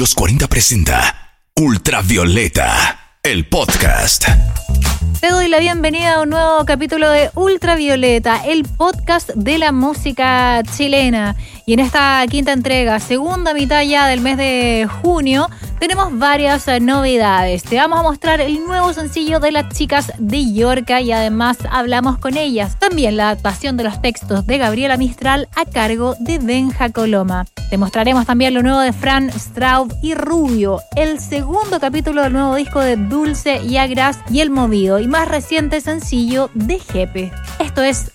Los 40 presenta Ultravioleta, el podcast. Te doy la bienvenida a un nuevo capítulo de Ultravioleta, el podcast de la música chilena. Y en esta quinta entrega, segunda mitad ya del mes de junio, tenemos varias eh, novedades. Te vamos a mostrar el nuevo sencillo de las chicas de Yorca y además hablamos con ellas. También la adaptación de los textos de Gabriela Mistral a cargo de Benja Coloma. Te mostraremos también lo nuevo de Fran Straub y Rubio, el segundo capítulo del nuevo disco de Dulce y Agras y El Movido y más reciente sencillo de Jepe. Esto es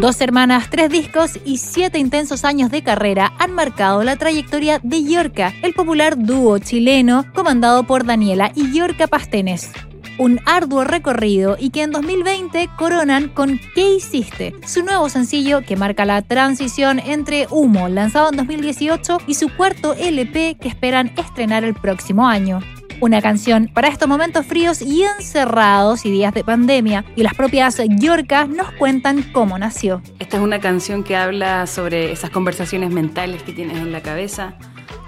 Dos hermanas, tres discos y siete intensos años de carrera han marcado la trayectoria de Yorca, el popular dúo chileno comandado por Daniela y Yorca Pastenes. Un arduo recorrido y que en 2020 coronan con ¿Qué hiciste? Su nuevo sencillo que marca la transición entre Humo, lanzado en 2018, y su cuarto LP que esperan estrenar el próximo año una canción para estos momentos fríos y encerrados y días de pandemia. Y las propias Yorkas nos cuentan cómo nació. Esta es una canción que habla sobre esas conversaciones mentales que tienes en la cabeza.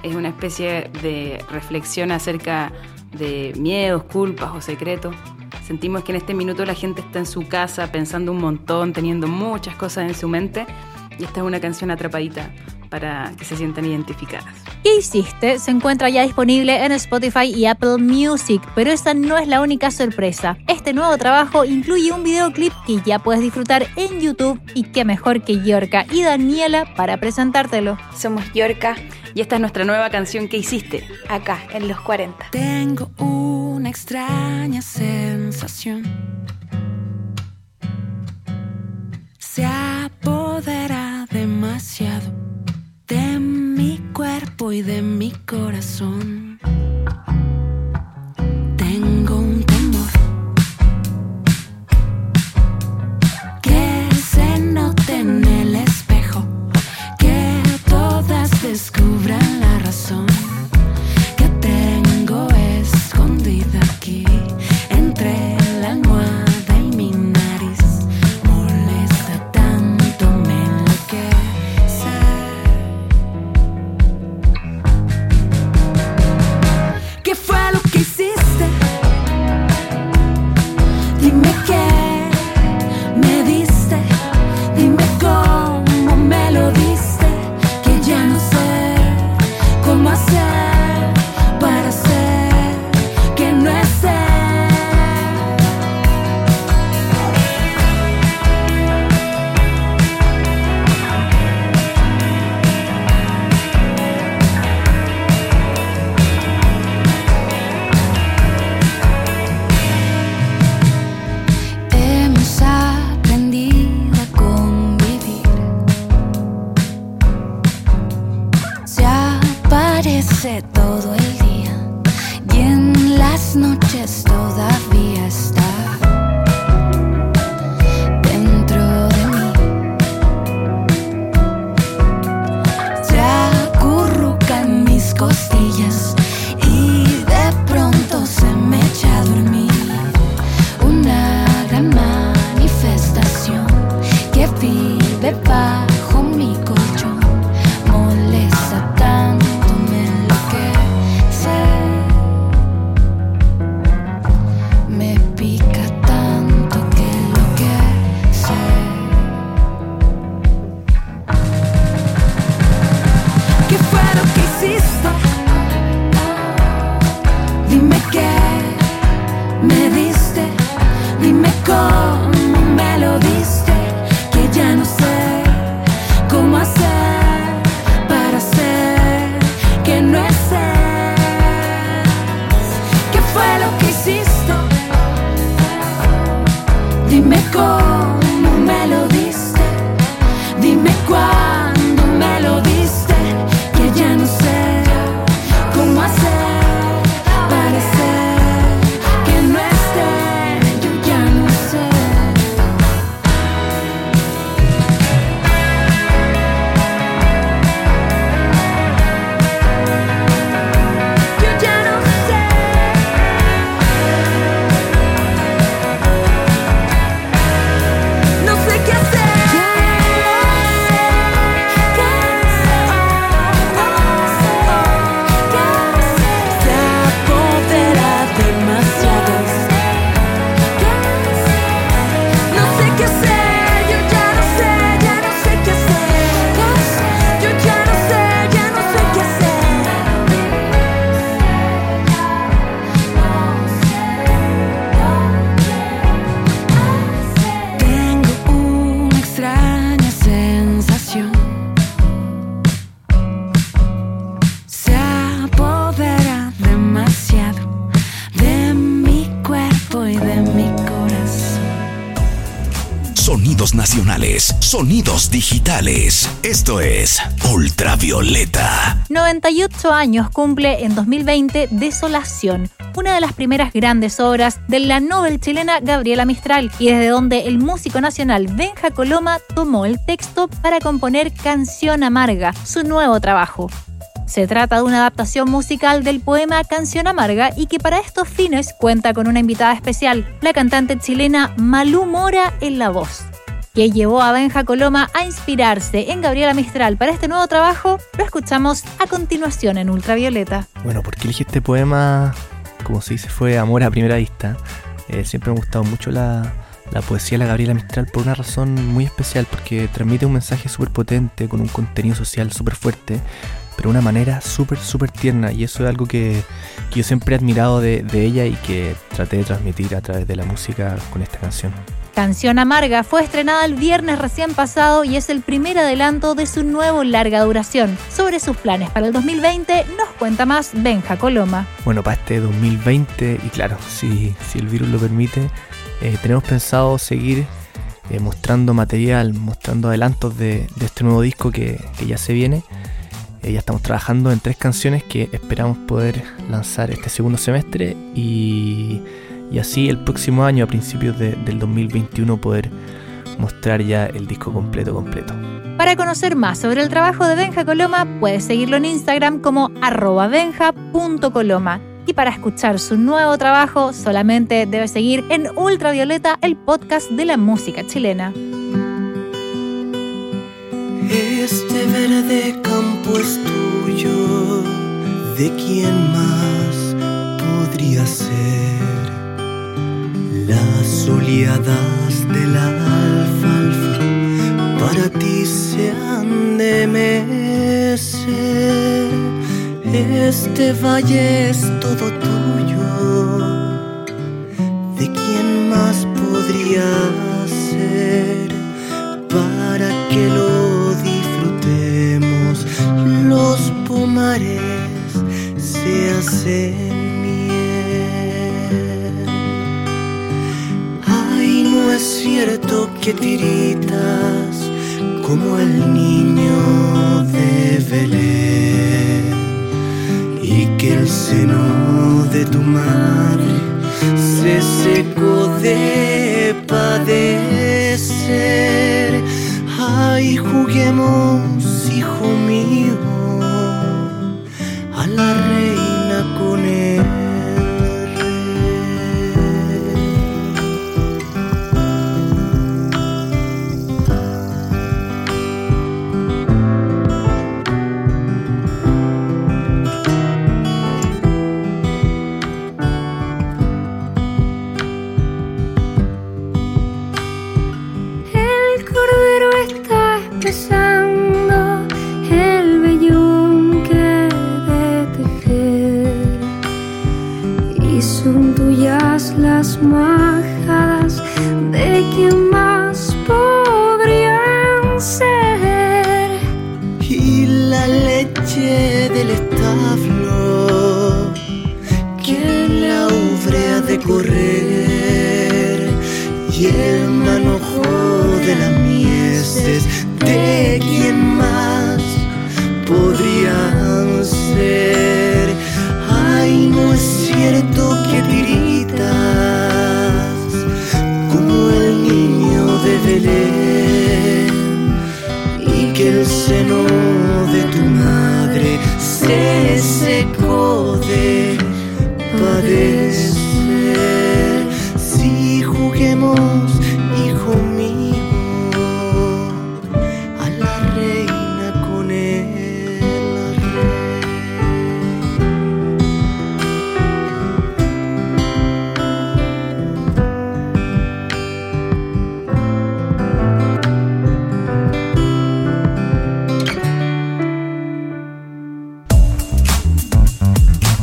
Es una especie de reflexión acerca de miedos, culpas o secretos. Sentimos que en este minuto la gente está en su casa pensando un montón, teniendo muchas cosas en su mente. Y esta es una canción atrapadita para que se sientan identificadas. ¿Qué hiciste? Se encuentra ya disponible en Spotify y Apple Music, pero esa no es la única sorpresa. Este nuevo trabajo incluye un videoclip que ya puedes disfrutar en YouTube y qué mejor que Yorka y Daniela para presentártelo. Somos Yorka y esta es nuestra nueva canción que hiciste acá en los 40. Tengo una extraña sensación. Se apodera y de mi corazón. Las de mi corazón. Sonidos nacionales, sonidos digitales. Esto es Ultravioleta. 98 años cumple en 2020 Desolación, una de las primeras grandes obras de la novel chilena Gabriela Mistral, y desde donde el músico nacional Benja Coloma tomó el texto para componer Canción Amarga, su nuevo trabajo. Se trata de una adaptación musical del poema Canción Amarga y que para estos fines cuenta con una invitada especial, la cantante chilena Malú Mora en la voz. que llevó a Benja Coloma a inspirarse en Gabriela Mistral para este nuevo trabajo? Lo escuchamos a continuación en Ultravioleta. Bueno, ¿por qué elegí este poema? Como se dice, fue amor a primera vista. Eh, siempre me ha gustado mucho la, la poesía de la Gabriela Mistral por una razón muy especial, porque transmite un mensaje súper potente, con un contenido social súper fuerte, pero de una manera súper, súper tierna. Y eso es algo que, que yo siempre he admirado de, de ella y que traté de transmitir a través de la música con esta canción. Canción Amarga fue estrenada el viernes recién pasado y es el primer adelanto de su nuevo larga duración. Sobre sus planes para el 2020 nos cuenta más Benja Coloma. Bueno, para este 2020, y claro, si, si el virus lo permite, eh, tenemos pensado seguir eh, mostrando material, mostrando adelantos de, de este nuevo disco que, que ya se viene. Eh, ya estamos trabajando en tres canciones que esperamos poder lanzar este segundo semestre y, y así el próximo año, a principios de- del 2021, poder mostrar ya el disco completo, completo. Para conocer más sobre el trabajo de Benja Coloma, puedes seguirlo en Instagram como arroba benja.coloma. Y para escuchar su nuevo trabajo, solamente debes seguir en Ultravioleta, el podcast de la música chilena. Este verde es tuyo, ¿de quién más podría ser? Las oleadas de la alfalfa para ti se han de mecer. Este valle es todo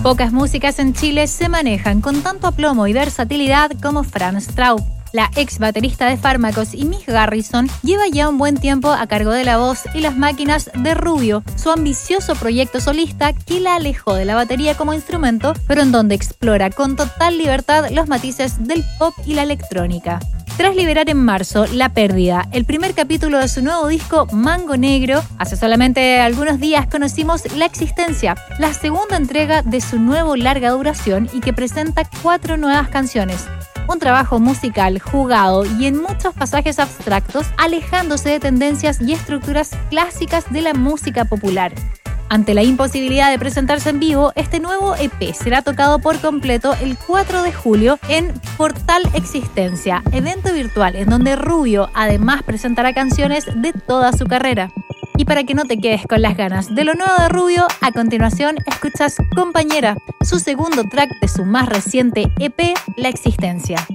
Pocas músicas en Chile se manejan con tanto aplomo y versatilidad como Franz Straub. La ex baterista de Fármacos y Miss Garrison lleva ya un buen tiempo a cargo de la voz y las máquinas de Rubio, su ambicioso proyecto solista que la alejó de la batería como instrumento, pero en donde explora con total libertad los matices del pop y la electrónica. Tras liberar en marzo La Pérdida, el primer capítulo de su nuevo disco Mango Negro, hace solamente algunos días conocimos La Existencia, la segunda entrega de su nuevo larga duración y que presenta cuatro nuevas canciones un trabajo musical jugado y en muchos pasajes abstractos, alejándose de tendencias y estructuras clásicas de la música popular. Ante la imposibilidad de presentarse en vivo, este nuevo EP será tocado por completo el 4 de julio en Portal Existencia, evento virtual en donde Rubio además presentará canciones de toda su carrera. Y para que no te quedes con las ganas de lo nuevo de Rubio, a continuación escuchas Compañera, su segundo track de su más reciente EP, La Existencia.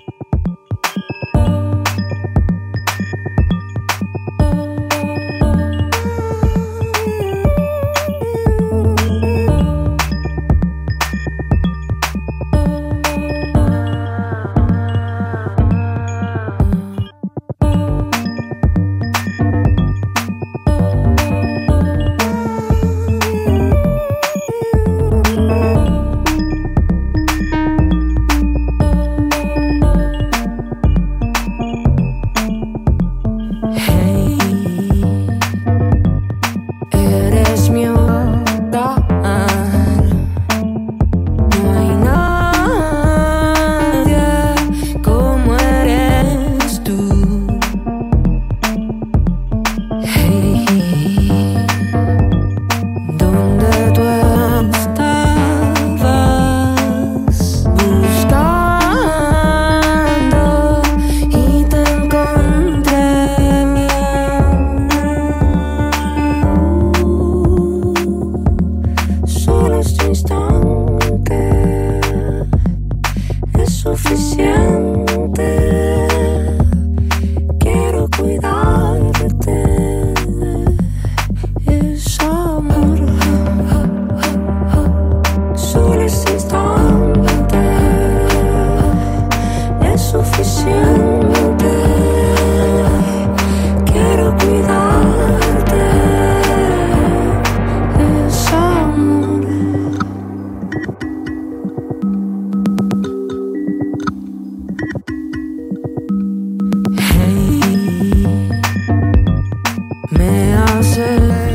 me hace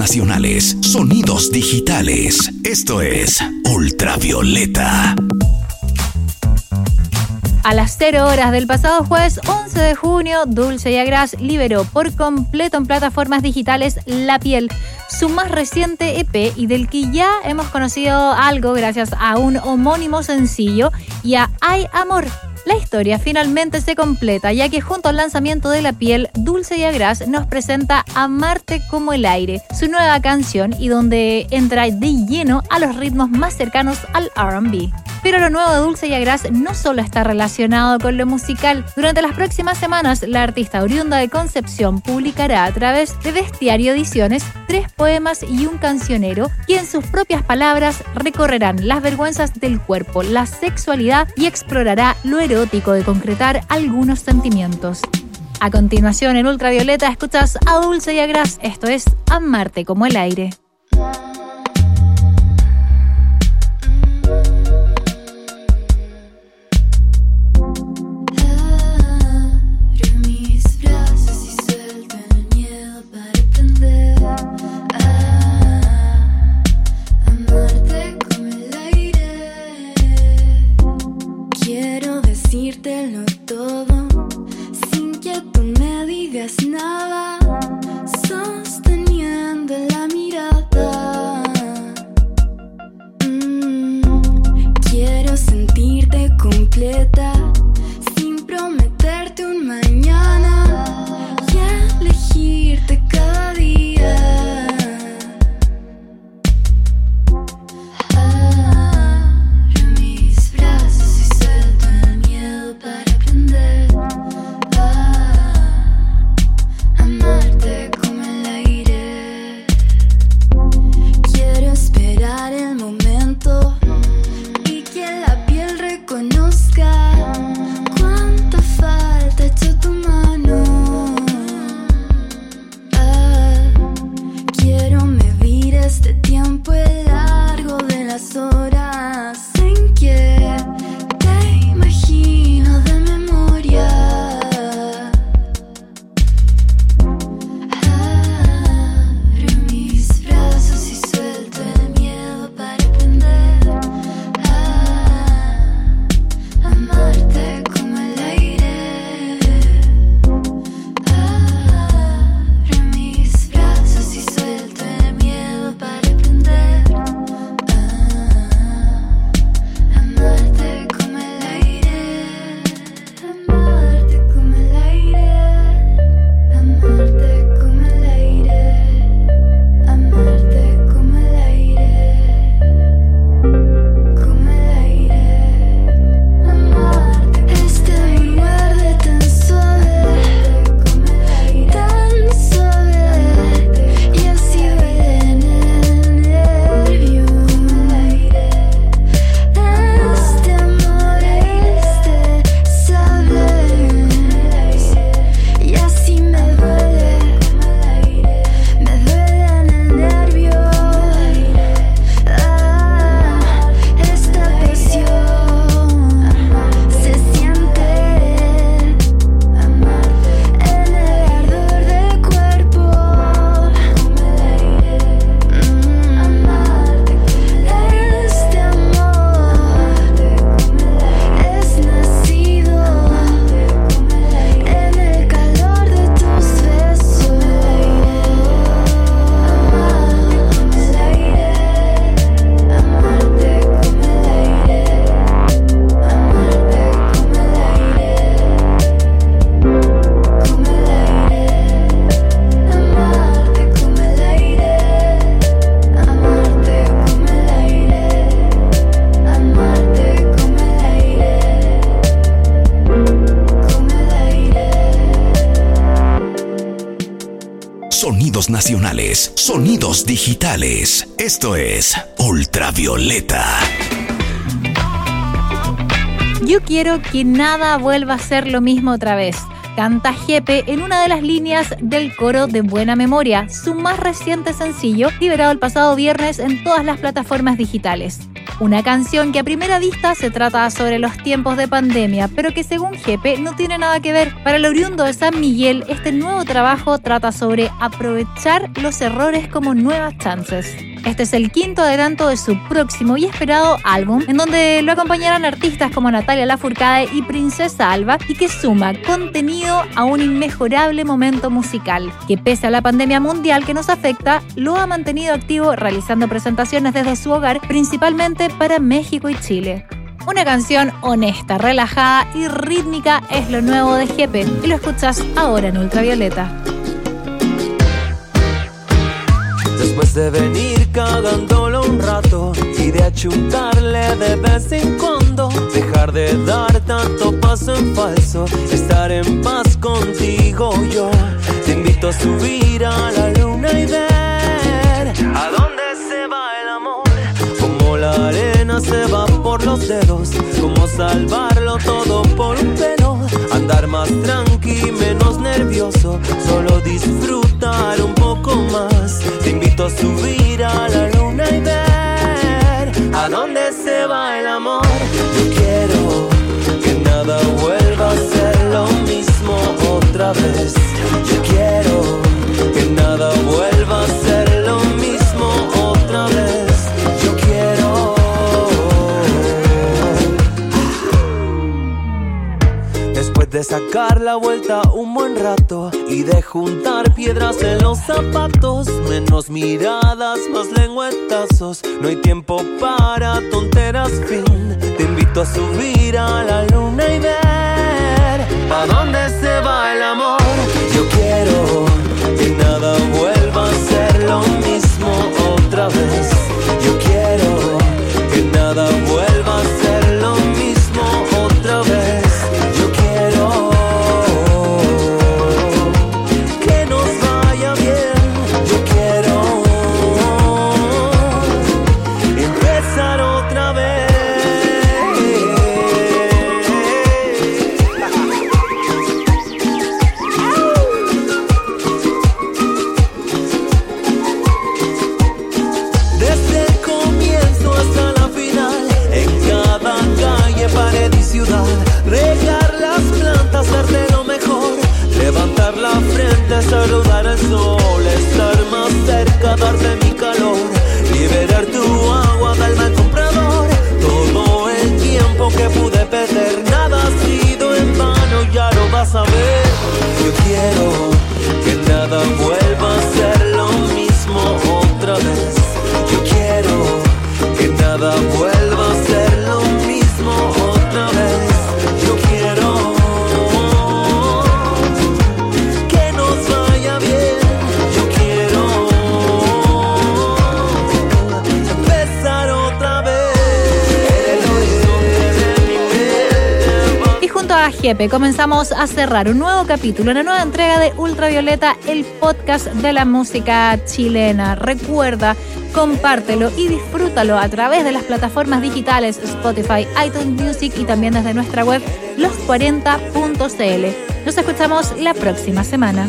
nacionales, sonidos digitales. Esto es Ultravioleta. A las 0 horas del pasado jueves 11 de junio, Dulce y Agras liberó por completo en plataformas digitales La Piel, su más reciente EP y del que ya hemos conocido algo gracias a un homónimo sencillo y a Hay Amor, la historia finalmente se completa, ya que junto al lanzamiento de La Piel, Dulce y Agras nos presenta Amarte como el aire, su nueva canción y donde entra de lleno a los ritmos más cercanos al RB. Pero lo nuevo de Dulce y Agras no solo está relacionado con lo musical. Durante las próximas semanas, la artista oriunda de Concepción publicará a través de Bestiario Ediciones tres poemas y un cancionero, y en sus propias palabras recorrerán las vergüenzas del cuerpo, la sexualidad y explorará lo de concretar algunos sentimientos. A continuación, en Ultravioleta, escuchas a Dulce y a Gras. Esto es Amarte como el aire. Sonidos nacionales, sonidos digitales. Esto es Ultravioleta. Yo quiero que nada vuelva a ser lo mismo otra vez. Canta Jepe en una de las líneas del coro de Buena Memoria, su más reciente sencillo, liberado el pasado viernes en todas las plataformas digitales. Una canción que a primera vista se trata sobre los tiempos de pandemia, pero que según Jepe no tiene nada que ver. Para el oriundo de San Miguel, este nuevo trabajo trata sobre aprovechar los errores como nuevas chances. Este es el quinto adelanto de su próximo y esperado álbum, en donde lo acompañarán artistas como Natalia Lafourcade y Princesa Alba, y que suma contenido a un inmejorable momento musical, que pese a la pandemia mundial que nos afecta, lo ha mantenido activo realizando presentaciones desde su hogar, principalmente para México y Chile. Una canción honesta, relajada y rítmica es lo nuevo de Jepe, y lo escuchas ahora en Ultravioleta. De venir cagándolo un rato y de achuntarle de vez en cuando. Dejar de dar tanto paso en falso, estar en paz contigo yo. Te invito a subir a la luna y ver a dónde se va el amor. Como la arena se va por los dedos, como salvarlo todo por un pelo. Andar más tranqui, menos nervioso, solo disfrutar sacar la vuelta un buen rato y de juntar piedras en los zapatos, menos miradas, más lengüetazos. No hay tiempo para tonteras, fin. Te invito a subir a la luna y ver a dónde se va el amor. Yo quiero quiero comenzamos a cerrar un nuevo capítulo, una nueva entrega de Ultravioleta, el podcast de la música chilena. Recuerda, compártelo y disfrútalo a través de las plataformas digitales Spotify, iTunes Music y también desde nuestra web los40.cl. Nos escuchamos la próxima semana.